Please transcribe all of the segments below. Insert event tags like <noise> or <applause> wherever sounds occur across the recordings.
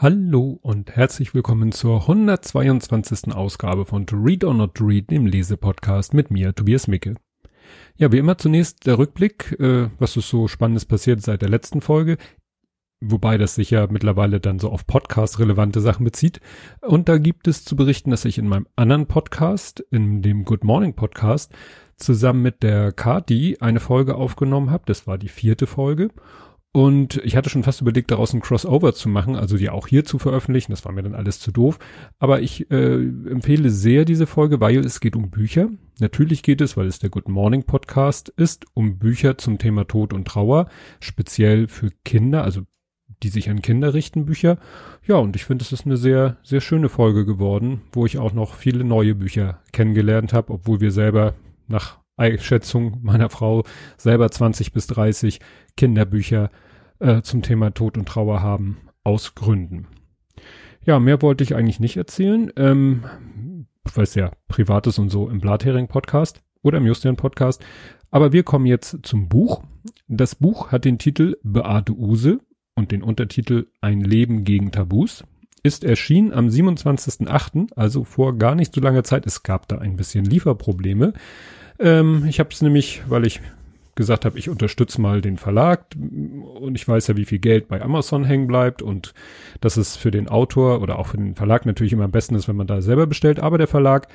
Hallo und herzlich willkommen zur 122. Ausgabe von To Read or Not to Read, dem Lesepodcast mit mir, Tobias Micke. Ja, wie immer zunächst der Rückblick, äh, was ist so Spannendes passiert seit der letzten Folge, wobei das sich ja mittlerweile dann so auf Podcast-relevante Sachen bezieht. Und da gibt es zu berichten, dass ich in meinem anderen Podcast, in dem Good Morning Podcast, zusammen mit der Kati eine Folge aufgenommen habe. Das war die vierte Folge. Und ich hatte schon fast überlegt, daraus ein Crossover zu machen, also die auch hier zu veröffentlichen. Das war mir dann alles zu doof. Aber ich äh, empfehle sehr diese Folge, weil es geht um Bücher. Natürlich geht es, weil es der Good Morning Podcast ist, um Bücher zum Thema Tod und Trauer, speziell für Kinder, also die sich an Kinder richten, Bücher. Ja, und ich finde, es ist eine sehr, sehr schöne Folge geworden, wo ich auch noch viele neue Bücher kennengelernt habe, obwohl wir selber nach Einschätzung meiner Frau selber 20 bis 30 Kinderbücher äh, zum Thema Tod und Trauer haben, aus Gründen. Ja, mehr wollte ich eigentlich nicht erzählen, ähm, weil es ja privat ist und so im Blathering-Podcast oder im Justian-Podcast. Aber wir kommen jetzt zum Buch. Das Buch hat den Titel Beate Use und den Untertitel Ein Leben gegen Tabus. Ist erschienen am 27.08., also vor gar nicht so langer Zeit. Es gab da ein bisschen Lieferprobleme. Ähm, ich habe es nämlich, weil ich gesagt habe, ich unterstütze mal den Verlag und ich weiß ja, wie viel Geld bei Amazon hängen bleibt und dass es für den Autor oder auch für den Verlag natürlich immer am besten ist, wenn man da selber bestellt. Aber der Verlag,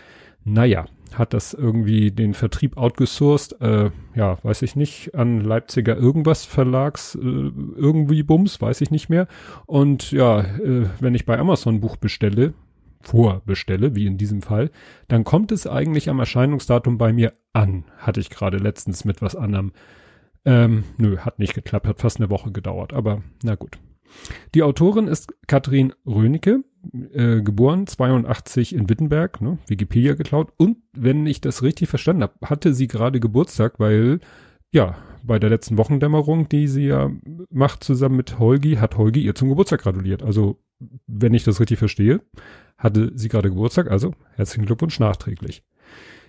naja, hat das irgendwie den Vertrieb outgesourced, äh, ja, weiß ich nicht, an Leipziger irgendwas Verlags, äh, irgendwie Bums, weiß ich nicht mehr. Und ja, äh, wenn ich bei Amazon Buch bestelle, vorbestelle, wie in diesem Fall, dann kommt es eigentlich am Erscheinungsdatum bei mir an. Hatte ich gerade letztens mit was anderem. Ähm, nö, hat nicht geklappt, hat fast eine Woche gedauert, aber na gut. Die Autorin ist Katrin Rönecke, äh, geboren 82 in Wittenberg, ne, Wikipedia geklaut. Und wenn ich das richtig verstanden habe, hatte sie gerade Geburtstag, weil ja, bei der letzten Wochendämmerung, die sie ja macht zusammen mit Holgi, hat Holgi ihr zum Geburtstag gratuliert. Also, wenn ich das richtig verstehe, hatte sie gerade Geburtstag, also herzlichen Glückwunsch nachträglich.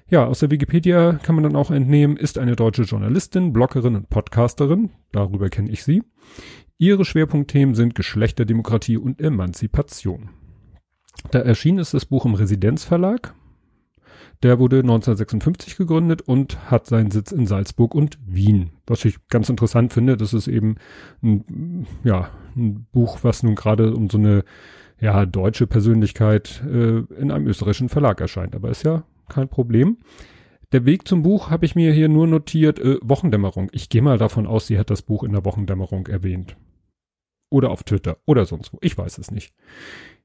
Ja, aus der Wikipedia kann man dann auch entnehmen, ist eine deutsche Journalistin, Bloggerin und Podcasterin, darüber kenne ich sie. Ihre Schwerpunktthemen sind Geschlechterdemokratie und Emanzipation. Da erschien ist das Buch im Residenzverlag. Der wurde 1956 gegründet und hat seinen Sitz in Salzburg und Wien. Was ich ganz interessant finde, das ist eben ein, ja, ein Buch, was nun gerade um so eine ja, deutsche Persönlichkeit äh, in einem österreichischen Verlag erscheint. Aber ist ja kein Problem. Der Weg zum Buch habe ich mir hier nur notiert, äh, Wochendämmerung. Ich gehe mal davon aus, sie hat das Buch in der Wochendämmerung erwähnt. Oder auf Twitter oder sonst wo. Ich weiß es nicht.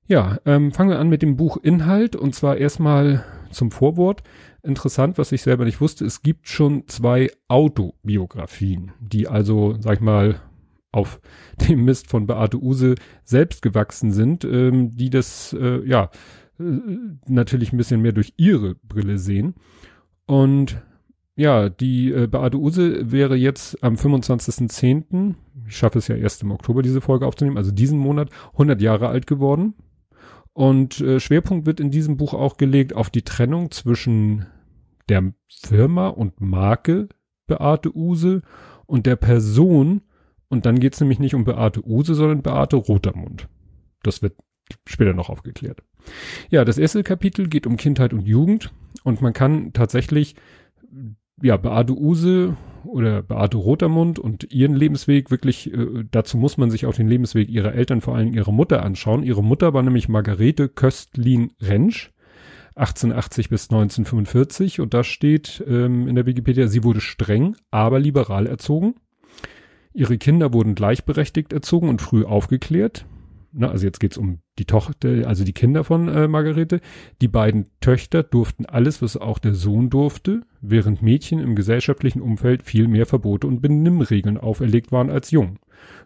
Ja, ähm, fangen wir an mit dem Buchinhalt und zwar erstmal zum Vorwort. Interessant, was ich selber nicht wusste, es gibt schon zwei Autobiografien, die also, sag ich mal, auf <laughs> dem Mist von Beate Use selbst gewachsen sind, ähm, die das, äh, ja, äh, natürlich ein bisschen mehr durch ihre Brille sehen. Und ja, die äh, Beate Use wäre jetzt am 25.10., ich schaffe es ja erst im Oktober diese Folge aufzunehmen, also diesen Monat 100 Jahre alt geworden. Und äh, Schwerpunkt wird in diesem Buch auch gelegt auf die Trennung zwischen der Firma und Marke Beate Use und der Person, und dann geht's nämlich nicht um Beate Use, sondern Beate Rotermund. Das wird später noch aufgeklärt. Ja, das erste Kapitel geht um Kindheit und Jugend und man kann tatsächlich, ja, Beate Use oder Beate Rotermund und ihren Lebensweg wirklich, äh, dazu muss man sich auch den Lebensweg ihrer Eltern, vor allem ihrer Mutter anschauen. Ihre Mutter war nämlich Margarete Köstlin Rentsch, 1880 bis 1945 und da steht ähm, in der Wikipedia, sie wurde streng, aber liberal erzogen. Ihre Kinder wurden gleichberechtigt erzogen und früh aufgeklärt. Na, also jetzt geht's um die Tochter, also die Kinder von äh, Margarete. Die beiden Töchter durften alles, was auch der Sohn durfte, während Mädchen im gesellschaftlichen Umfeld viel mehr Verbote und Benimmregeln auferlegt waren als Jungen.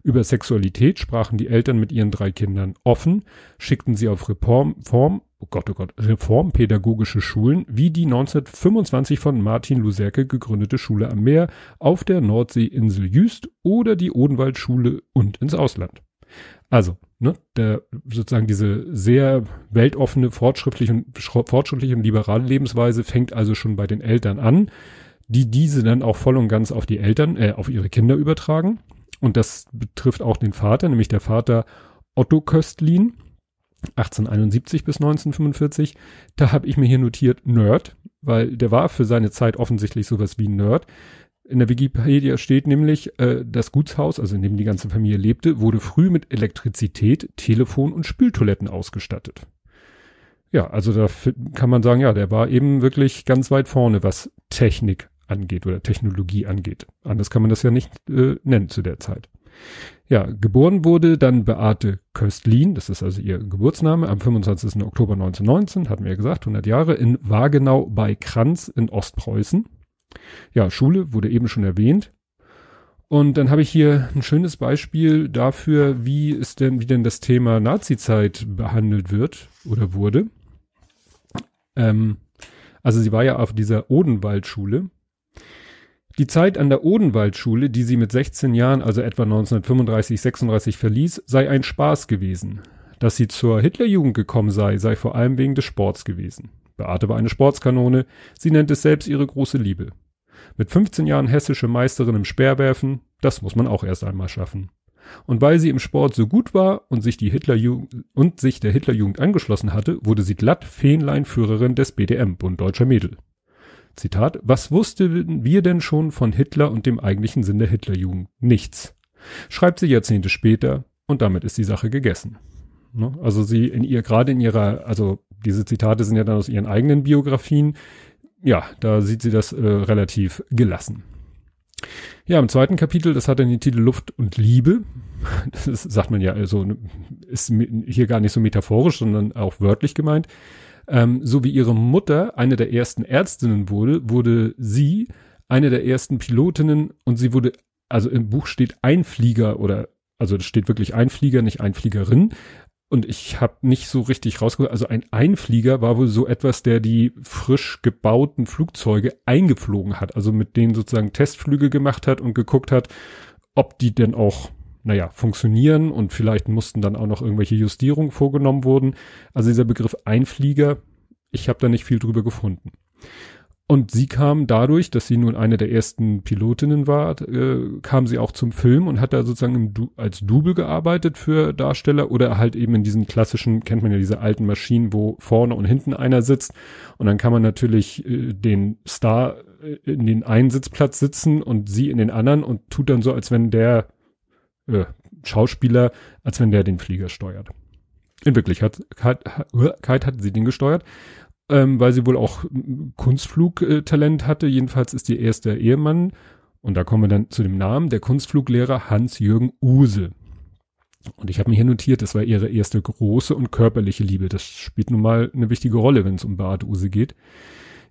Über Sexualität sprachen die Eltern mit ihren drei Kindern offen, schickten sie auf Reform, Form, oh Gott, oh Gott, reformpädagogische Schulen, wie die 1925 von Martin Luserke gegründete Schule am Meer auf der Nordseeinsel Jüst oder die Odenwaldschule und ins Ausland. Also, ne, der, sozusagen diese sehr weltoffene, fortschrittliche und, fortschrittliche und liberale Lebensweise fängt also schon bei den Eltern an, die diese dann auch voll und ganz auf die Eltern, äh, auf ihre Kinder übertragen. Und das betrifft auch den Vater, nämlich der Vater Otto Köstlin, 1871 bis 1945. Da habe ich mir hier notiert Nerd, weil der war für seine Zeit offensichtlich sowas wie Nerd. In der Wikipedia steht nämlich, äh, das Gutshaus, also in dem die ganze Familie lebte, wurde früh mit Elektrizität, Telefon und Spültoiletten ausgestattet. Ja, also da kann man sagen, ja, der war eben wirklich ganz weit vorne, was Technik angeht oder Technologie angeht. Anders kann man das ja nicht äh, nennen zu der Zeit. Ja, geboren wurde dann Beate Köstlin, das ist also ihr Geburtsname, am 25. Oktober 1919, hatten wir ja gesagt, 100 Jahre, in Wagenau bei Kranz in Ostpreußen. Ja, Schule wurde eben schon erwähnt. Und dann habe ich hier ein schönes Beispiel dafür, wie ist denn, wie denn das Thema Nazizeit behandelt wird oder wurde. Ähm, also sie war ja auf dieser Odenwaldschule. Die Zeit an der Odenwaldschule, die sie mit 16 Jahren, also etwa 1935, 36 verließ, sei ein Spaß gewesen. Dass sie zur Hitlerjugend gekommen sei, sei vor allem wegen des Sports gewesen. Beate war eine Sportskanone, sie nennt es selbst ihre große Liebe. Mit 15 Jahren hessische Meisterin im Speerwerfen, das muss man auch erst einmal schaffen. Und weil sie im Sport so gut war und sich die Hitlerjugend und sich der Hitlerjugend angeschlossen hatte, wurde sie glatt Fähnleinführerin des BDM, Bund Deutscher Mädel. Zitat, was wussten wir denn schon von Hitler und dem eigentlichen Sinn der Hitlerjugend? Nichts. Schreibt sie Jahrzehnte später und damit ist die Sache gegessen. Ne? Also sie in ihr, gerade in ihrer, also diese Zitate sind ja dann aus ihren eigenen Biografien, ja, da sieht sie das äh, relativ gelassen. Ja, im zweiten Kapitel, das hat dann den Titel Luft und Liebe. <laughs> Das sagt man ja, also ist hier gar nicht so metaphorisch, sondern auch wörtlich gemeint. Ähm, so wie ihre Mutter eine der ersten Ärztinnen wurde, wurde sie eine der ersten Pilotinnen und sie wurde, also im Buch steht Einflieger oder, also das steht wirklich Einflieger, nicht Einfliegerin. Und ich habe nicht so richtig rausgehört, also ein Einflieger war wohl so etwas, der die frisch gebauten Flugzeuge eingeflogen hat, also mit denen sozusagen Testflüge gemacht hat und geguckt hat, ob die denn auch, naja, funktionieren und vielleicht mussten dann auch noch irgendwelche Justierungen vorgenommen wurden. Also dieser Begriff Einflieger, ich habe da nicht viel drüber gefunden. Und sie kam dadurch, dass sie nun eine der ersten Pilotinnen war, äh, kam sie auch zum Film und hat da sozusagen du als Double gearbeitet für Darsteller oder halt eben in diesen klassischen, kennt man ja diese alten Maschinen, wo vorne und hinten einer sitzt. Und dann kann man natürlich äh, den Star äh, in den einen Sitzplatz sitzen und sie in den anderen und tut dann so, als wenn der äh, Schauspieler, als wenn der den Flieger steuert. In Wirklichkeit hat, hat, hat sie den gesteuert ähm, weil sie wohl auch Kunstflugtalent hatte. Jedenfalls ist ihr erster Ehemann, und da kommen wir dann zu dem Namen, der Kunstfluglehrer Hans-Jürgen Use. Und ich habe mir hier notiert, das war ihre erste große und körperliche Liebe. Das spielt nun mal eine wichtige Rolle, wenn es um Beate Use geht.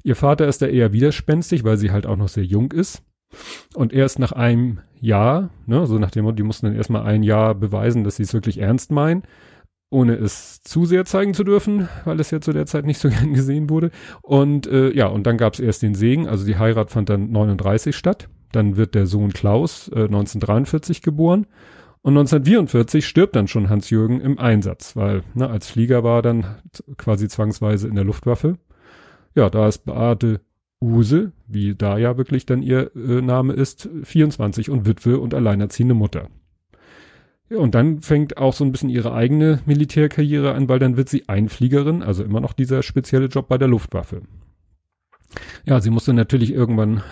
Ihr Vater ist da eher widerspenstig, weil sie halt auch noch sehr jung ist. Und erst nach einem Jahr, ne, so nach dem Motto, die mussten dann erstmal ein Jahr beweisen, dass sie es wirklich ernst meinen ohne es zu sehr zeigen zu dürfen, weil es ja zu der Zeit nicht so <laughs> gern gesehen wurde. Und äh, ja, und dann gab es erst den Segen, also die Heirat fand dann 39 statt. Dann wird der Sohn Klaus äh, 1943 geboren. Und 1944 stirbt dann schon Hans-Jürgen im Einsatz, weil ne, als Flieger war dann quasi zwangsweise in der Luftwaffe. Ja, da ist Beate Use, wie da ja wirklich dann ihr äh, Name ist, 24 und Witwe und alleinerziehende Mutter. Und dann fängt auch so ein bisschen ihre eigene Militärkarriere an, weil dann wird sie Einfliegerin, also immer noch dieser spezielle Job bei der Luftwaffe. Ja, sie musste natürlich irgendwann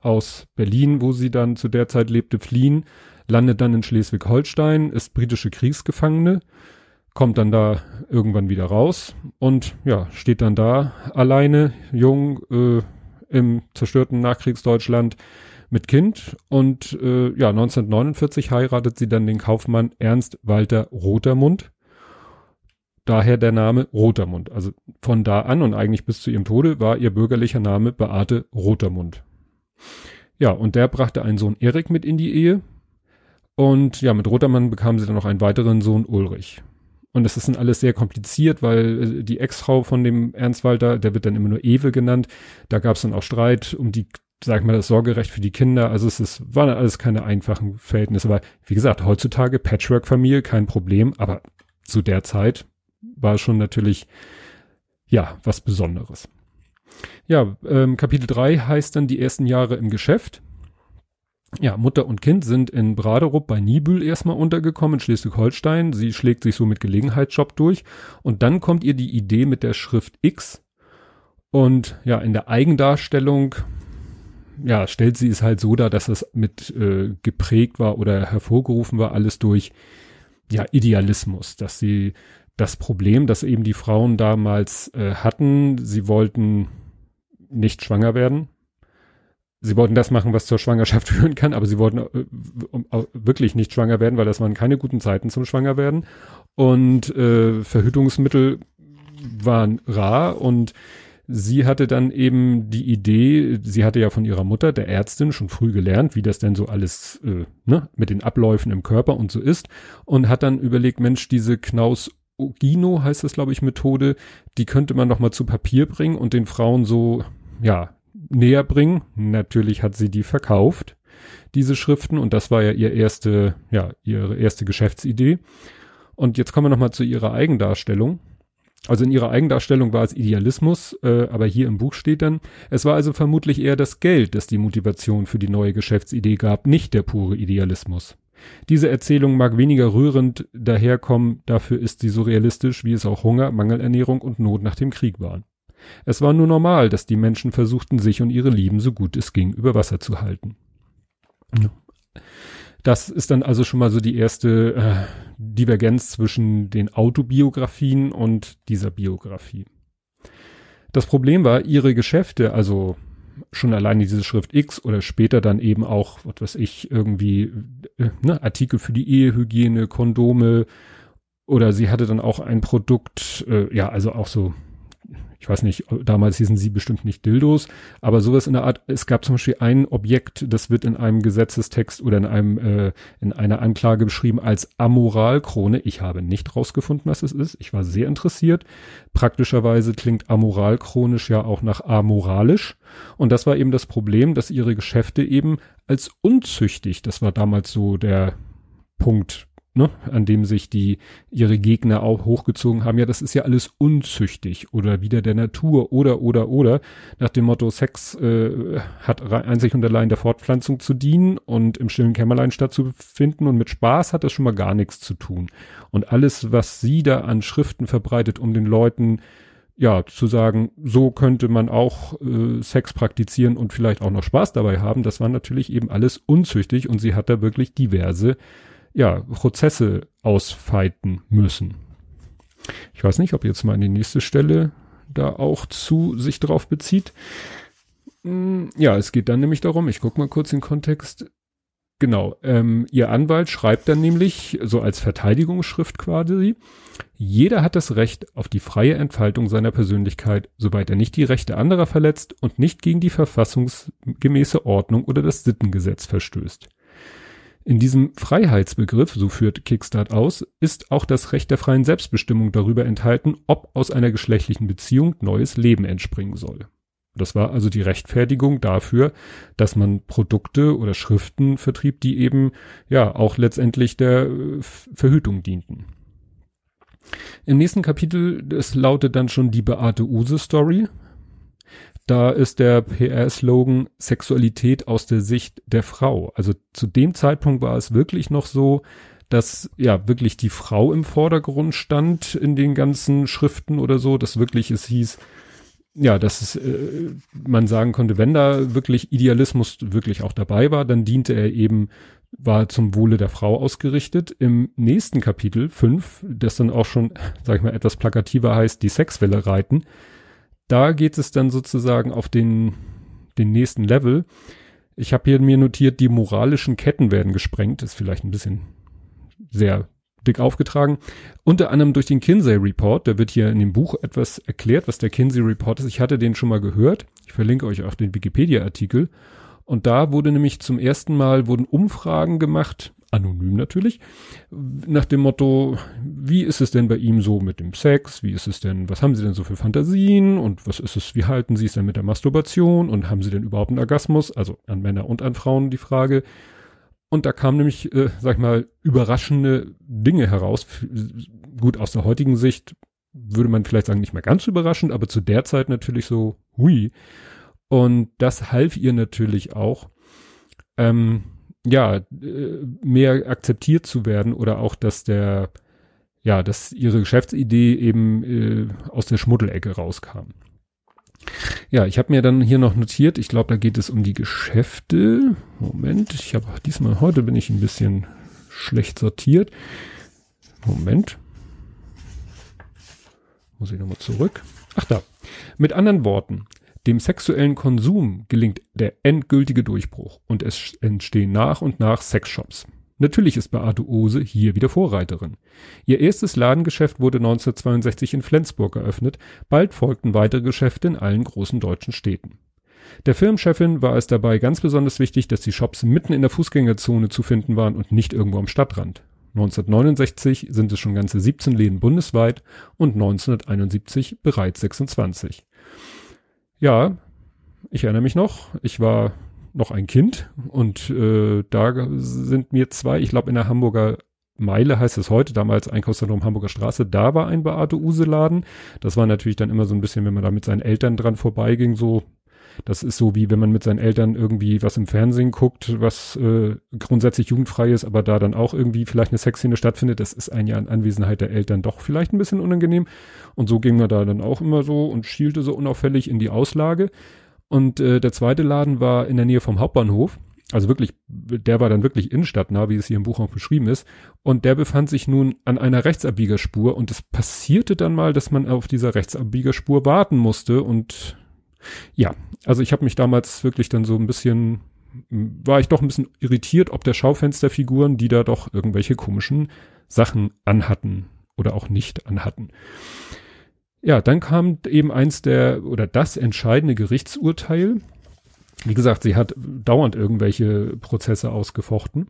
aus Berlin, wo sie dann zu der Zeit lebte, fliehen, landet dann in Schleswig-Holstein, ist britische Kriegsgefangene, kommt dann da irgendwann wieder raus und ja, steht dann da alleine, jung, äh, im zerstörten Nachkriegsdeutschland, mit Kind und äh, ja, 1949 heiratet sie dann den Kaufmann Ernst Walter Rotermund. Daher der Name Rotermund. Also von da an und eigentlich bis zu ihrem Tode war ihr bürgerlicher Name Beate Rotermund. Ja, und der brachte einen Sohn Erik mit in die Ehe. Und ja, mit Rotermann bekam sie dann noch einen weiteren Sohn Ulrich. Und das ist dann alles sehr kompliziert, weil äh, die Ex-Frau von dem Ernst Walter, der wird dann immer nur Ewe genannt. Da gab es dann auch Streit um die sag mal, das Sorgerecht für die Kinder. Also es ist, waren alles keine einfachen Verhältnisse. Aber wie gesagt, heutzutage Patchwork-Familie, kein Problem. Aber zu der Zeit war schon natürlich, ja, was Besonderes. Ja, ähm, Kapitel 3 heißt dann die ersten Jahre im Geschäft. Ja, Mutter und Kind sind in Braderup bei Nibül erstmal untergekommen, in Schleswig-Holstein. Sie schlägt sich so mit Gelegenheitsjob durch. Und dann kommt ihr die Idee mit der Schrift X. Und ja, in der Eigendarstellung, ja, stellt sie es halt so dar, dass es mit äh, geprägt war oder hervorgerufen war, alles durch ja, Idealismus, dass sie das Problem, das eben die Frauen damals äh, hatten, sie wollten nicht schwanger werden, sie wollten das machen, was zur Schwangerschaft <laughs> führen kann, aber sie wollten äh, wirklich nicht schwanger werden, weil das waren keine guten Zeiten zum Schwangerwerden. Und äh, Verhütungsmittel waren rar und sie hatte dann eben die Idee, sie hatte ja von ihrer Mutter, der Ärztin, schon früh gelernt, wie das denn so alles äh, ne, mit den Abläufen im Körper und so ist und hat dann überlegt, Mensch, diese Knaus Ogino heißt das, glaube ich, Methode, die könnte man noch mal zu Papier bringen und den Frauen so, ja, näher bringen. Natürlich hat sie die verkauft, diese Schriften, und das war ja ihr erste, ja, ihre erste Geschäftsidee. Und jetzt kommen wir nochmal zu ihrer Eigendarstellung. Also in ihrer Eigendarstellung war es Idealismus, äh, aber hier im Buch steht dann, es war also vermutlich eher das Geld, das die Motivation für die neue Geschäftsidee gab, nicht der pure Idealismus. Diese Erzählung mag weniger rührend daherkommen, dafür ist sie so realistisch, wie es auch Hunger, Mangelernährung und Not nach dem Krieg waren. Es war nur normal, dass die Menschen versuchten, sich und ihre Lieben so gut es ging über Wasser zu halten. Das ist dann also schon mal so die erste äh, Divergenz zwischen den Autobiografien und dieser Biografie. Das Problem war, ihre Geschäfte, also schon alleine diese Schrift X oder später dann eben auch, was weiß ich, irgendwie äh, ne, Artikel für die Ehehygiene, Kondome oder sie hatte dann auch ein Produkt, äh, ja, also auch so ich weiß nicht, damals hießen sie bestimmt nicht Dildos, aber sowas in der Art, es gab zum Beispiel ein Objekt, das wird in einem Gesetzestext oder in einem, äh, in einer Anklage beschrieben als Amoralkrone. Ich habe nicht rausgefunden, was es ist. Ich war sehr interessiert. Praktischerweise klingt amoralchronisch ja auch nach amoralisch. Und das war eben das Problem, dass ihre Geschäfte eben als unzüchtig, das war damals so der Punkt, ne, an dem sich die ihre Gegner auch hochgezogen haben, ja, das ist ja alles unzüchtig oder wieder der Natur oder oder oder nach dem Motto Sex äh, hat einzig und allein der Fortpflanzung zu dienen und im stillen Kämmerlein stattzufinden und mit Spaß hat das schon mal gar nichts zu tun. Und alles, was sie da an Schriften verbreitet, um den Leuten ja, zu sagen, so könnte man auch äh, Sex praktizieren und vielleicht auch noch Spaß dabei haben, das war natürlich eben alles unzüchtig und sie hat da wirklich diverse ja, Prozesse ausfeiten müssen. Ich weiß nicht, ob jetzt mal in die nächste Stelle da auch zu sich drauf bezieht. Hm, ja, es geht dann nämlich darum, ich guck mal kurz den Kontext. Genau, ähm, ihr Anwalt schreibt dann nämlich, so als Verteidigungsschrift quasi, jeder hat das Recht auf die freie Entfaltung seiner Persönlichkeit, soweit er nicht die Rechte anderer verletzt und nicht gegen die verfassungsgemäße Ordnung oder das Sittengesetz verstößt. In diesem Freiheitsbegriff, so führt Kickstart aus, ist auch das Recht der freien Selbstbestimmung darüber enthalten, ob aus einer geschlechtlichen Beziehung neues Leben entspringen soll. Das war also die Rechtfertigung dafür, dass man Produkte oder Schriften vertrieb, die eben ja auch letztendlich der äh, Verhütung dienten. Im nächsten Kapitel, das lautet dann schon die Beate Use Story. Da ist der PR-Slogan Sexualität aus der Sicht der Frau. Also zu dem Zeitpunkt war es wirklich noch so, dass ja wirklich die Frau im Vordergrund stand in den ganzen Schriften oder so, dass wirklich es hieß, ja, dass es, äh, man sagen konnte, wenn da wirklich Idealismus wirklich auch dabei war, dann diente er eben, war zum Wohle der Frau ausgerichtet. Im nächsten Kapitel 5, das dann auch schon, sag ich mal, etwas plakativer heißt, die Sexwelle reiten, da geht es dann sozusagen auf den, den nächsten Level. Ich habe hier mir notiert, die moralischen Ketten werden gesprengt. ist vielleicht ein bisschen sehr dick aufgetragen. Unter anderem durch den Kinsey Report. Da wird hier in dem Buch etwas erklärt, was der Kinsey Report ist. Ich hatte den schon mal gehört. Ich verlinke euch auch den Wikipedia-Artikel. Und da wurde nämlich zum ersten Mal wurden Umfragen gemacht anonym natürlich, nach dem Motto, wie ist es denn bei ihm so mit dem Sex? Wie ist es denn, was haben sie denn so für Fantasien? Und was ist es, wie halten sie es denn mit der Masturbation? Und haben sie denn überhaupt einen Orgasmus? Also an Männer und an Frauen die Frage. Und da kam nämlich, äh, sag ich mal, überraschende Dinge heraus. Gut, aus der heutigen Sicht würde man vielleicht sagen, nicht mehr ganz überraschend, aber zu der Zeit natürlich so, hui. Und das half ihr natürlich auch, ähm, ja, äh, mehr akzeptiert zu werden oder auch, dass der, ja, dass ihre Geschäftsidee eben äh, aus der Schmuddelecke rauskam. Ja, ich habe mir dann hier noch notiert, ich glaube, da geht es um die Geschäfte. Moment, ich habe diesmal heute bin ich ein bisschen schlecht sortiert. Moment. Muss ich nochmal zurück. Ach da. Mit anderen Worten, dem sexuellen Konsum gelingt der endgültige Durchbruch und es entstehen nach und nach Sexshops. Natürlich ist Beate Ose hier wieder Vorreiterin. Ihr erstes Ladengeschäft wurde 1962 in Flensburg eröffnet, bald folgten weitere Geschäfte in allen großen deutschen Städten. Der Firmenchefin war es dabei ganz besonders wichtig, dass die Shops mitten in der Fußgängerzone zu finden waren und nicht irgendwo am Stadtrand. 1969 sind es schon ganze 17 Läden bundesweit und 1971 bereits 26. Ja, ich erinnere mich noch, ich war noch ein Kind und äh, da sind mir zwei, ich glaube in der Hamburger Meile heißt es heute, damals Einkaufszentrum Hamburger Straße, da war ein Beate Use Laden. Das war natürlich dann immer so ein bisschen, wenn man da mit seinen Eltern dran vorbeiging, so das ist so wie wenn man mit seinen Eltern irgendwie was im Fernsehen guckt, was äh, grundsätzlich jugendfrei ist, aber da dann auch irgendwie vielleicht eine Sexszene stattfindet. Das ist ein Jahr in Anwesenheit der Eltern doch vielleicht ein bisschen unangenehm. Und so ging man da dann auch immer so und schielte so unauffällig in die Auslage. Und äh, der zweite Laden war in der Nähe vom Hauptbahnhof. Also wirklich, der war dann wirklich innenstadtnah, wie es hier im Buch auch beschrieben ist. Und der befand sich nun an einer Rechtsabbiegerspur. Und es passierte dann mal, dass man auf dieser Rechtsabbiegerspur warten musste. Und ja, also ich habe mich damals wirklich dann so ein bisschen, war ich doch ein bisschen irritiert, ob der Schaufensterfiguren, die da doch irgendwelche komischen Sachen anhatten oder auch nicht anhatten. Ja, dann kam eben eins der oder das entscheidende Gerichtsurteil. Wie gesagt, sie hat dauernd irgendwelche Prozesse ausgefochten.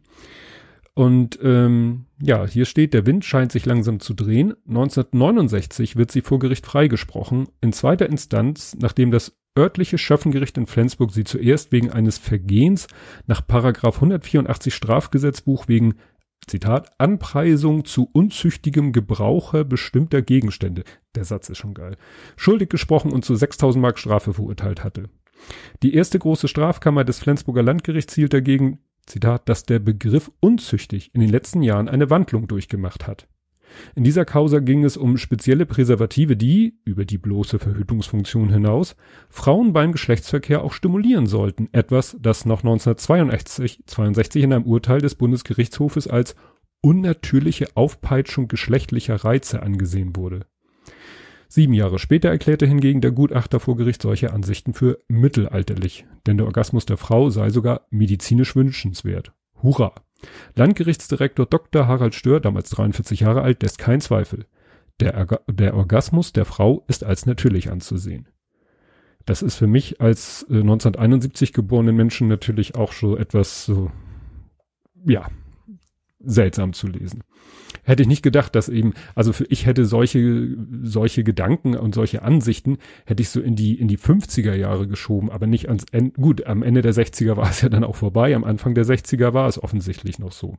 Und ähm, ja, hier steht, der Wind scheint sich langsam zu drehen. 1969 wird sie vor Gericht freigesprochen. In zweiter Instanz, nachdem das örtliche Schöffengericht in Flensburg sie zuerst wegen eines Vergehens nach Paragraph 184 Strafgesetzbuch wegen Zitat, Anpreisung zu unzüchtigem Gebrauche bestimmter Gegenstände. Der Satz ist schon geil. Schuldig gesprochen und zu 6000 Mark Strafe verurteilt hatte. Die erste große Strafkammer des Flensburger Landgerichts hielt dagegen, Zitat, dass der Begriff unzüchtig in den letzten Jahren eine Wandlung durchgemacht hat. In dieser Causa ging es um spezielle Präservative, die, über die bloße Verhütungsfunktion hinaus, Frauen beim Geschlechtsverkehr auch stimulieren sollten. Etwas, das noch 1962 62 in einem Urteil des Bundesgerichtshofes als unnatürliche Aufpeitschung geschlechtlicher Reize angesehen wurde. Sieben Jahre später erklärte hingegen der Gutachter vor Gericht solche Ansichten für mittelalterlich, denn der Orgasmus der Frau sei sogar medizinisch wünschenswert. Hurra! Landgerichtsdirektor Dr. Harald Stör, damals 43 Jahre alt, lässt kein Zweifel. Der, der Orgasmus der Frau ist als natürlich anzusehen. Das ist für mich als äh, 1971 geborenen Menschen natürlich auch schon etwas so, ja, seltsam zu lesen hätte ich nicht gedacht, dass eben, also für ich hätte solche, solche Gedanken und solche Ansichten hätte ich so in die, in die 50er Jahre geschoben, aber nicht ans Ende, gut, am Ende der 60er war es ja dann auch vorbei, am Anfang der 60er war es offensichtlich noch so.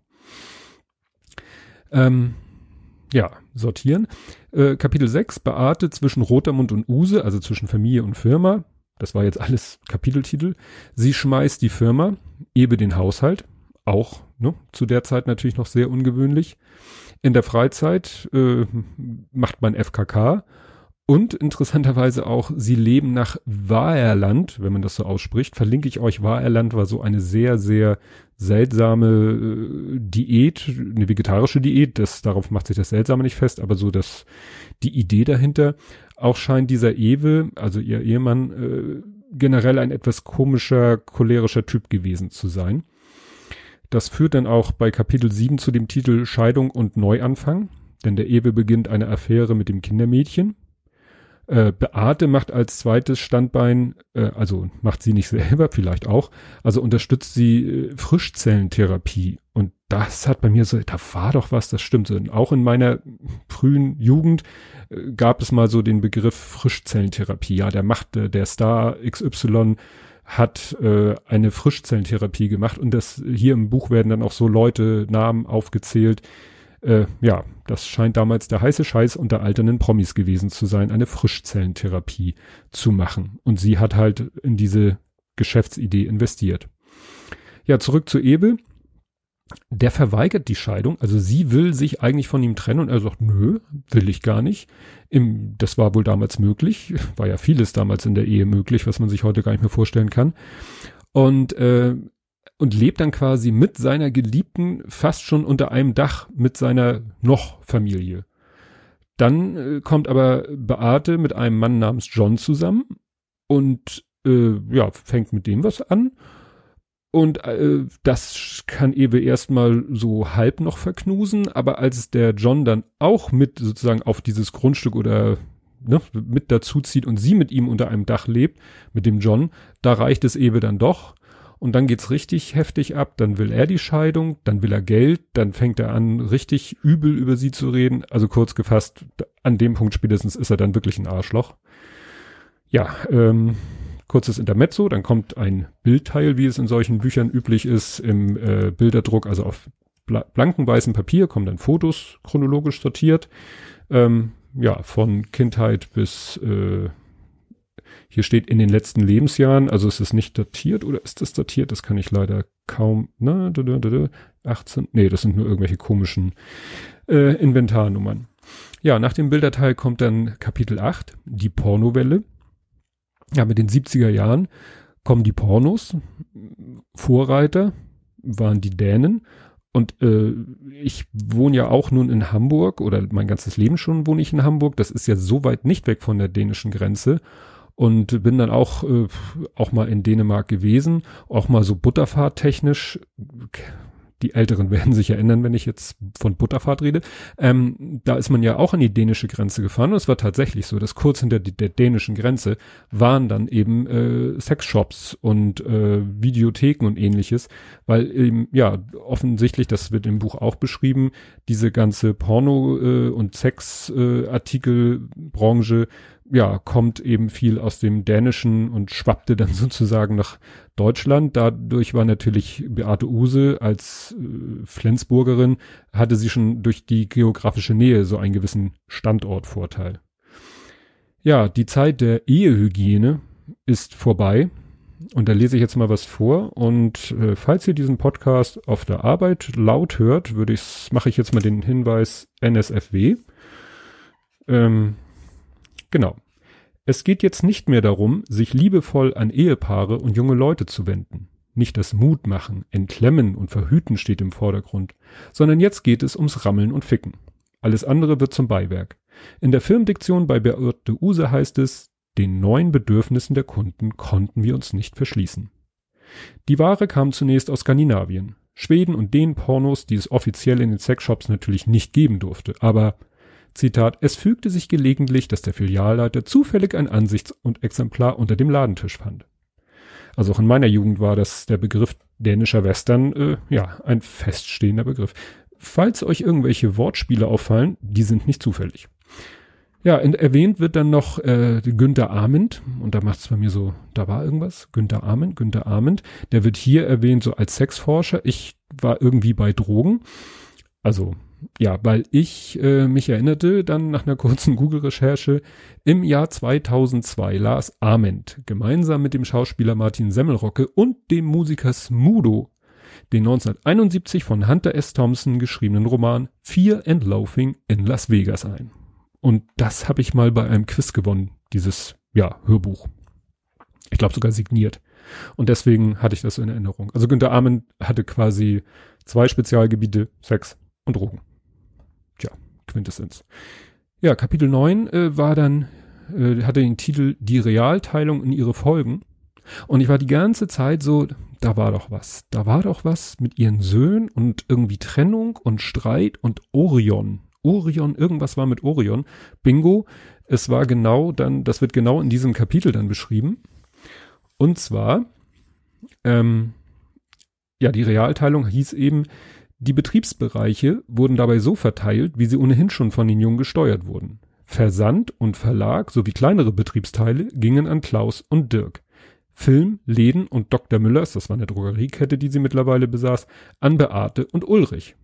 Ähm, ja, sortieren. Äh, Kapitel 6, Beate zwischen Rotermund und Use, also zwischen Familie und Firma. Das war jetzt alles Kapiteltitel. Sie schmeißt die Firma, Ebe den Haushalt. Auch ne, zu der Zeit natürlich noch sehr ungewöhnlich. In der Freizeit äh, macht man FKK und interessanterweise auch, sie leben nach Waerland, wenn man das so ausspricht. Verlinke ich euch. Waerland war so eine sehr, sehr seltsame äh, Diät, eine vegetarische Diät. Das, darauf macht sich das Seltsame nicht fest, aber so dass die Idee dahinter. Auch scheint dieser Ewe, also ihr Ehemann, äh, generell ein etwas komischer, cholerischer Typ gewesen zu sein. Das führt dann auch bei Kapitel 7 zu dem Titel Scheidung und Neuanfang, denn der Ewe beginnt eine Affäre mit dem Kindermädchen. Äh, Beate macht als zweites Standbein, äh, also macht sie nicht selber, vielleicht auch, also unterstützt sie äh, Frischzellentherapie. Und das hat bei mir so, da war doch was, das stimmt. Und auch in meiner frühen Jugend äh, gab es mal so den Begriff Frischzellentherapie. Ja, der macht äh, der Star XY hat äh, eine Frischzellentherapie gemacht und das hier im Buch werden dann auch so Leute Namen aufgezählt. Äh, ja, das scheint damals der heiße Scheiß unter alternden Promis gewesen zu sein, eine Frischzellentherapie zu machen. Und sie hat halt in diese Geschäftsidee investiert. Ja, zurück zu Ebel. Der verweigert die Scheidung, also sie will sich eigentlich von ihm trennen und er sagt, nö, will ich gar nicht. Im, das war wohl damals möglich, war ja vieles damals in der Ehe möglich, was man sich heute gar nicht mehr vorstellen kann. Und, äh, und lebt dann quasi mit seiner Geliebten fast schon unter einem Dach mit seiner noch Familie. Dann äh, kommt aber Beate mit einem Mann namens John zusammen und äh, ja, fängt mit dem was an und äh, das kann Ewe erstmal so halb noch verknusen, aber als der John dann auch mit sozusagen auf dieses Grundstück oder ne, mit dazu zieht und sie mit ihm unter einem Dach lebt, mit dem John, da reicht es Ewe dann doch. Und dann geht's richtig heftig ab, dann will er die Scheidung, dann will er Geld, dann fängt er an, richtig übel über sie zu reden. Also kurz gefasst, an dem Punkt spätestens ist er dann wirklich ein Arschloch. Ja, ähm, kurzes Intermezzo, dann kommt ein Bildteil, wie es in solchen Büchern üblich ist, im äh, Bilderdruck, also auf blanken weißem Papier kommen dann Fotos chronologisch sortiert. Ähm, ja, von Kindheit bis äh, hier steht in den letzten Lebensjahren, also ist es nicht datiert oder ist es datiert? Das kann ich leider kaum, ne, 18, nee, das sind nur irgendwelche komischen äh, Inventarnummern. Ja, nach dem Bilderteil kommt dann Kapitel 8, die Pornowelle ja, mit den 70er Jahren kommen die Pornos. Vorreiter waren die Dänen. Und äh, ich wohne ja auch nun in Hamburg oder mein ganzes Leben schon wohne ich in Hamburg. Das ist ja so weit nicht weg von der dänischen Grenze. Und bin dann auch, äh, auch mal in Dänemark gewesen, auch mal so butterfahrttechnisch die Älteren werden sich erinnern, wenn ich jetzt von Butterfahrt rede. Ähm, da ist man ja auch an die dänische Grenze gefahren und es war tatsächlich so, dass kurz hinter die, der dänischen Grenze waren dann eben äh, Sexshops und äh, Videotheken und ähnliches, weil eben, ja, offensichtlich, das wird im Buch auch beschrieben, diese ganze Porno- äh, und Sexartikelbranche äh, ja, kommt eben viel aus dem Dänischen und schwappte dann <laughs> sozusagen nach Deutschland. Dadurch war natürlich Beate Use als äh, Flensburgerin, hatte sie schon durch die geografische Nähe so einen gewissen Standortvorteil. Ja, die Zeit der Ehehygiene ist vorbei. Und da lese ich jetzt mal was vor. Und äh, falls ihr diesen Podcast auf der Arbeit laut hört, würde ich, mache ich jetzt mal den Hinweis NSFW. Ähm, Genau. Es geht jetzt nicht mehr darum, sich liebevoll an Ehepaare und junge Leute zu wenden. Nicht das Mutmachen, Entklemmen und Verhüten steht im Vordergrund, sondern jetzt geht es ums Rammeln und Ficken. Alles andere wird zum Beiwerk. In der Filmdiktion bei Beate Use heißt es, den neuen Bedürfnissen der Kunden konnten wir uns nicht verschließen. Die Ware kam zunächst aus Skandinavien, Schweden und den Pornos, die es offiziell in den Sexshops natürlich nicht geben durfte, aber Zitat, es fügte sich gelegentlich, dass der Filialleiter zufällig ein Ansichts- und Exemplar unter dem Ladentisch fand. Also auch in meiner Jugend war das der Begriff dänischer Western, äh, ja, ein feststehender Begriff. Falls euch irgendwelche Wortspiele auffallen, die sind nicht zufällig. Ja, erwähnt wird dann noch äh, Günther Ahmed, und da macht es bei mir so, da war irgendwas, Günther Ahmed, Günther Ahmed, der wird hier erwähnt so als Sexforscher. Ich war irgendwie bei Drogen. Also ja, weil ich äh, mich erinnerte dann nach einer kurzen <laughs> Google-Recherche, im Jahr 2002 las Ament gemeinsam mit dem Schauspieler Martin Semmelrocke und dem Musiker Smudo den 1971 von Hunter S. Thompson geschriebenen Roman Fear and Loafing in Las Vegas ein. Und das habe ich mal bei einem Quiz gewonnen, dieses, ja, Hörbuch. Ich glaube sogar signiert. Und deswegen hatte ich das in Erinnerung. Also Günter Amen hatte quasi zwei Spezialgebiete, Sex und Drogen. Quintessenz. Ja, Kapitel 9 äh, war dann, äh, hatte den Titel Die Realteilung in ihre Folgen. Und ich war die ganze Zeit so, da war doch was. Da war doch was mit ihren Söhnen und irgendwie Trennung und Streit und Orion. Orion, irgendwas war mit Orion. Bingo. Es war genau dann, das wird genau in diesem Kapitel dann beschrieben. Und zwar, ähm, ja, die Realteilung hieß eben, die Betriebsbereiche wurden dabei so verteilt, wie sie ohnehin schon von den Jungen gesteuert wurden. Versand und Verlag sowie kleinere Betriebsteile gingen an Klaus und Dirk. Film, Läden und Dr. Müllers, das war eine Drogeriekette, die sie mittlerweile besaß, an Beate und Ulrich.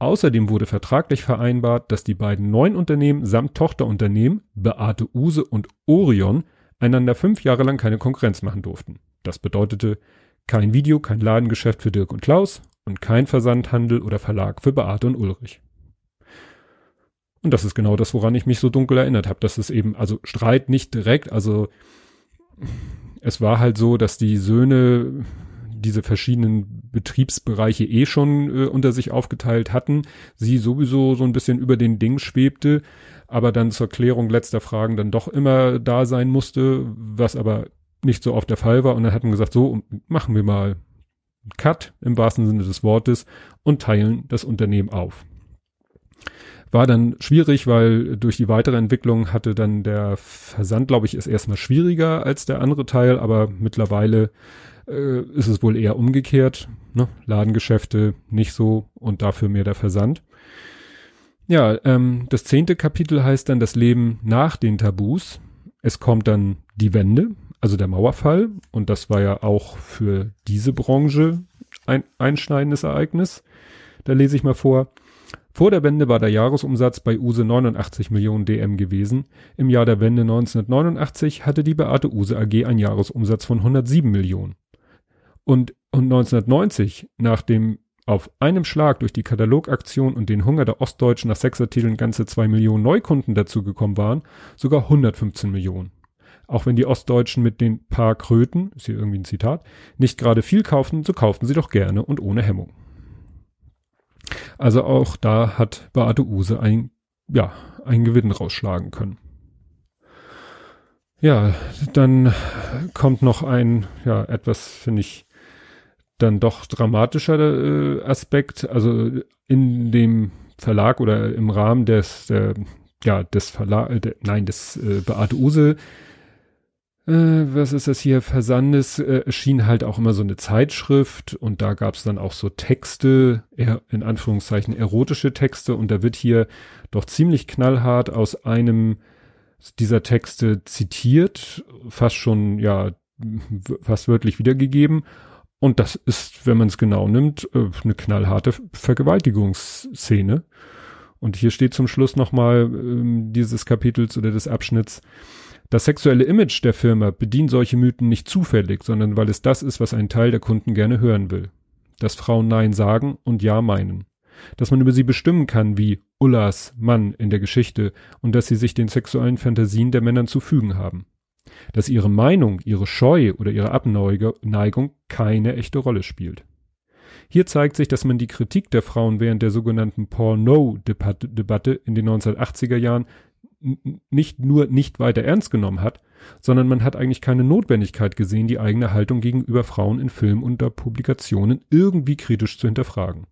Außerdem wurde vertraglich vereinbart, dass die beiden neuen Unternehmen samt Tochterunternehmen, Beate Use und Orion, einander fünf Jahre lang keine Konkurrenz machen durften. Das bedeutete kein Video, kein Ladengeschäft für Dirk und Klaus und kein Versandhandel oder Verlag für Beate und Ulrich. Und das ist genau das, woran ich mich so dunkel erinnert habe. Das ist eben, also Streit nicht direkt, also es war halt so, dass die Söhne diese verschiedenen Betriebsbereiche eh schon äh, unter sich aufgeteilt hatten, sie sowieso so ein bisschen über den Ding schwebte, aber dann zur Klärung letzter Fragen dann doch immer da sein musste, was aber nicht so oft der Fall war. Und dann hatten gesagt, so machen wir mal Cut im wahrsten Sinne des Wortes und teilen das Unternehmen auf. War dann schwierig, weil durch die weitere Entwicklung hatte dann der Versand, glaube ich, ist erstmal schwieriger als der andere Teil, aber mittlerweile äh, ist es wohl eher umgekehrt. Ne? Ladengeschäfte nicht so und dafür mehr der Versand. Ja, ähm, das zehnte Kapitel heißt dann das Leben nach den Tabus. Es kommt dann die Wende, also der Mauerfall. Und das war ja auch für diese Branche ein einschneidendes Ereignis. Da lese ich mal vor. Vor der Wende war der Jahresumsatz bei Use 89 Millionen DM gewesen. Im Jahr der Wende 1989 hatte die Beate Use AG einen Jahresumsatz von 107 Millionen. Und, und 1990, nach dem auf einem Schlag durch die Katalogaktion und den Hunger der Ostdeutschen nach Sechsertiteln ganze zwei Millionen Neukunden dazugekommen waren, sogar 115 Millionen. Auch wenn die Ostdeutschen mit den paar Kröten, ist hier irgendwie ein Zitat, nicht gerade viel kauften, so kauften sie doch gerne und ohne Hemmung. Also auch da hat Beate Use ein, ja, ein Gewinn rausschlagen können. Ja, dann kommt noch ein, ja, etwas, finde ich, dann doch dramatischer äh, Aspekt. Also in dem Verlag oder im Rahmen des, äh, ja, des Verlag, äh, nein, des äh, Beate Use, was ist das hier, Versandes, äh, erschien halt auch immer so eine Zeitschrift und da gab es dann auch so Texte, eher in Anführungszeichen erotische Texte und da wird hier doch ziemlich knallhart aus einem dieser Texte zitiert, fast schon, ja, fast wörtlich wiedergegeben und das ist, wenn man es genau nimmt, äh, eine knallharte Vergewaltigungsszene. Und hier steht zum Schluss nochmal ähm, dieses Kapitels oder des Abschnitts, das sexuelle Image der Firma bedient solche Mythen nicht zufällig, sondern weil es das ist, was ein Teil der Kunden gerne hören will. Dass Frauen Nein sagen und Ja meinen. Dass man über sie bestimmen kann, wie Ullas Mann in der Geschichte und dass sie sich den sexuellen Fantasien der Männern zu fügen haben dass ihre Meinung, ihre Scheu oder ihre Abneigung keine echte Rolle spielt. Hier zeigt sich, dass man die Kritik der Frauen während der sogenannten Porno-Debatte in den 1980er Jahren nicht nur nicht weiter ernst genommen hat, sondern man hat eigentlich keine Notwendigkeit gesehen, die eigene Haltung gegenüber Frauen in Filmen und Publikationen irgendwie kritisch zu hinterfragen.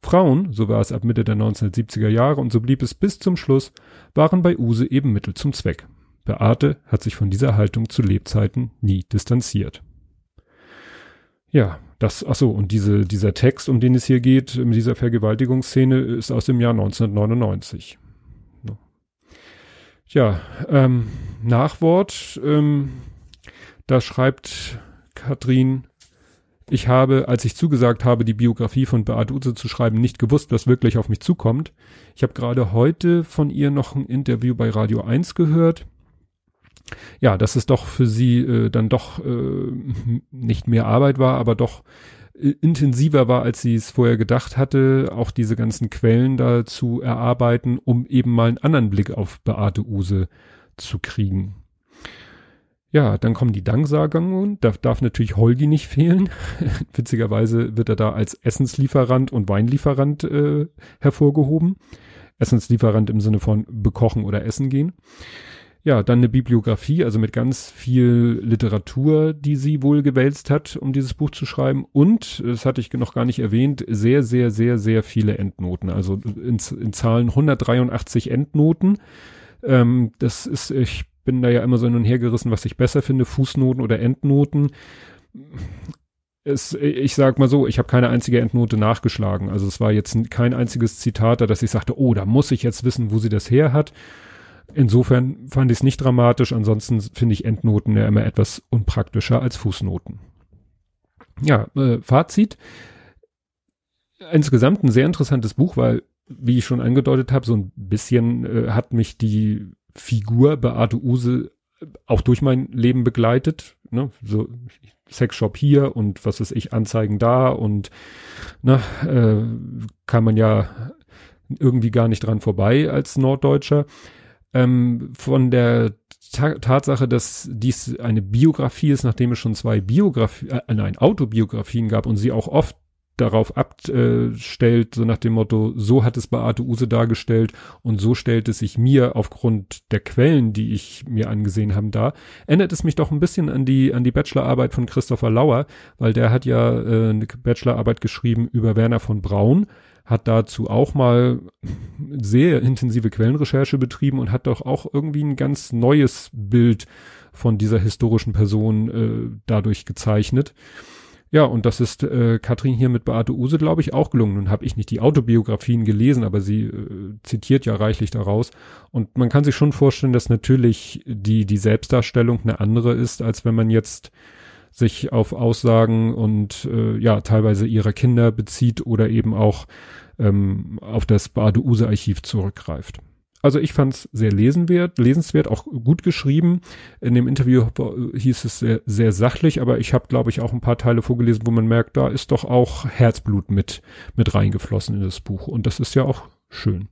Frauen, so war es ab Mitte der 1970er Jahre und so blieb es bis zum Schluss, waren bei Use eben Mittel zum Zweck. Beate hat sich von dieser Haltung zu Lebzeiten nie distanziert. Ja, das, ach so, und diese, dieser Text, um den es hier geht, mit dieser Vergewaltigungsszene, ist aus dem Jahr 1999. Ja, ähm, Nachwort, ähm, da schreibt Katrin, ich habe, als ich zugesagt habe, die Biografie von Beate Use zu schreiben, nicht gewusst, was wirklich auf mich zukommt. Ich habe gerade heute von ihr noch ein Interview bei Radio 1 gehört ja, dass es doch für sie äh, dann doch äh, nicht mehr Arbeit war, aber doch intensiver war, als sie es vorher gedacht hatte, auch diese ganzen Quellen da zu erarbeiten, um eben mal einen anderen Blick auf Beate Use zu kriegen. Ja, dann kommen die Danksagungen, da darf natürlich Holgi nicht fehlen. <laughs> Witzigerweise wird er da als Essenslieferant und Weinlieferant äh, hervorgehoben. Essenslieferant im Sinne von bekochen oder essen gehen. Ja, dann eine Bibliografie, also mit ganz viel Literatur, die sie wohl gewälzt hat, um dieses Buch zu schreiben. Und, das hatte ich noch gar nicht erwähnt, sehr, sehr, sehr, sehr viele Endnoten. Also in, in Zahlen 183 Endnoten. Ähm, das ist, ich bin da ja immer so hin und her gerissen, was ich besser finde, Fußnoten oder Endnoten. Es, ich sag mal so, ich habe keine einzige Endnote nachgeschlagen. Also es war jetzt kein einziges Zitat da, dass ich sagte, oh, da muss ich jetzt wissen, wo sie das her hat. Insofern fand ich es nicht dramatisch. Ansonsten finde ich Endnoten ja immer etwas unpraktischer als Fußnoten. Ja, äh, Fazit. Insgesamt ein sehr interessantes Buch, weil, wie ich schon angedeutet habe, so ein bisschen äh, hat mich die Figur Beate Use auch durch mein Leben begleitet. ne, so Sexshop hier und was weiß ich, Anzeigen da und na, äh, kann man ja irgendwie gar nicht dran vorbei als Norddeutscher. Ähm, von der Ta Tatsache, dass dies eine Biografie ist, nachdem es schon zwei Biografien, äh, nein, Autobiografien gab und sie auch oft darauf abstellt, so nach dem Motto, so hat es Beate Use dargestellt und so stellt es sich mir aufgrund der Quellen, die ich mir angesehen habe, da, erinnert es mich doch ein bisschen an die, an die Bachelorarbeit von Christopher Lauer, weil der hat ja äh, eine Bachelorarbeit geschrieben über Werner von Braun, hat dazu auch mal sehr intensive Quellenrecherche betrieben und hat doch auch irgendwie ein ganz neues Bild von dieser historischen Person äh, dadurch gezeichnet. Ja, und das ist äh, Katrin hier mit Beate Use, glaube ich, auch gelungen. Nun habe ich nicht die Autobiografien gelesen, aber sie äh, zitiert ja reichlich daraus. Und man kann sich schon vorstellen, dass natürlich die, die Selbstdarstellung eine andere ist, als wenn man jetzt sich auf Aussagen und äh, ja teilweise ihrer Kinder bezieht oder eben auch ähm, auf das Bade-Use-Archiv zurückgreift. Also ich fand es sehr lesenwert, lesenswert, auch gut geschrieben. In dem Interview hieß es sehr, sehr sachlich, aber ich habe, glaube ich, auch ein paar Teile vorgelesen, wo man merkt, da ist doch auch Herzblut mit mit reingeflossen in das Buch und das ist ja auch schön.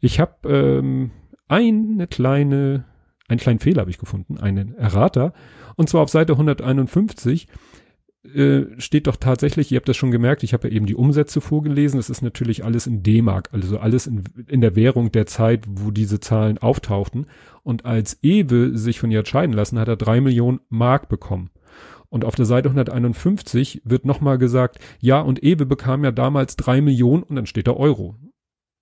Ich habe ähm, eine kleine, einen kleinen Fehler habe ich gefunden, einen Errater und zwar auf Seite 151 äh, steht doch tatsächlich, ihr habt das schon gemerkt, ich habe ja eben die Umsätze vorgelesen, das ist natürlich alles in D-Mark, also alles in, in der Währung der Zeit, wo diese Zahlen auftauchten. Und als Ewe sich von ihr entscheiden lassen, hat er drei Millionen Mark bekommen. Und auf der Seite 151 wird nochmal gesagt, ja, und Ewe bekam ja damals drei Millionen und dann steht da Euro.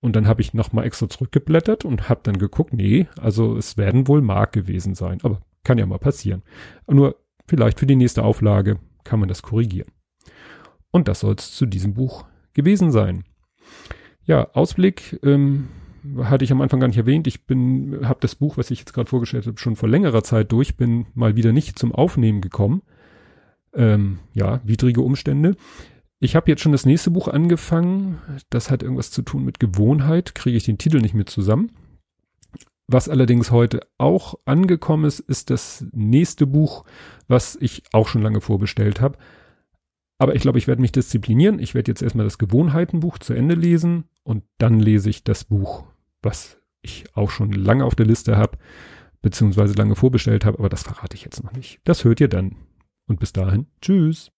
Und dann habe ich nochmal extra zurückgeblättert und habe dann geguckt, nee, also es werden wohl Mark gewesen sein. Aber kann ja mal passieren. Nur vielleicht für die nächste Auflage kann man das korrigieren. Und das soll es zu diesem Buch gewesen sein. Ja, Ausblick ähm, hatte ich am Anfang gar nicht erwähnt. Ich bin, habe das Buch, was ich jetzt gerade vorgestellt habe, schon vor längerer Zeit durch, bin mal wieder nicht zum Aufnehmen gekommen. Ähm, ja, widrige Umstände. Ich habe jetzt schon das nächste Buch angefangen. Das hat irgendwas zu tun mit Gewohnheit. Kriege ich den Titel nicht mehr zusammen. Was allerdings heute auch angekommen ist, ist das nächste Buch, was ich auch schon lange vorbestellt habe. Aber ich glaube, ich werde mich disziplinieren. Ich werde jetzt erstmal das Gewohnheitenbuch zu Ende lesen und dann lese ich das Buch, was ich auch schon lange auf der Liste habe, beziehungsweise lange vorbestellt habe, aber das verrate ich jetzt noch nicht. Das hört ihr dann. Und bis dahin, tschüss.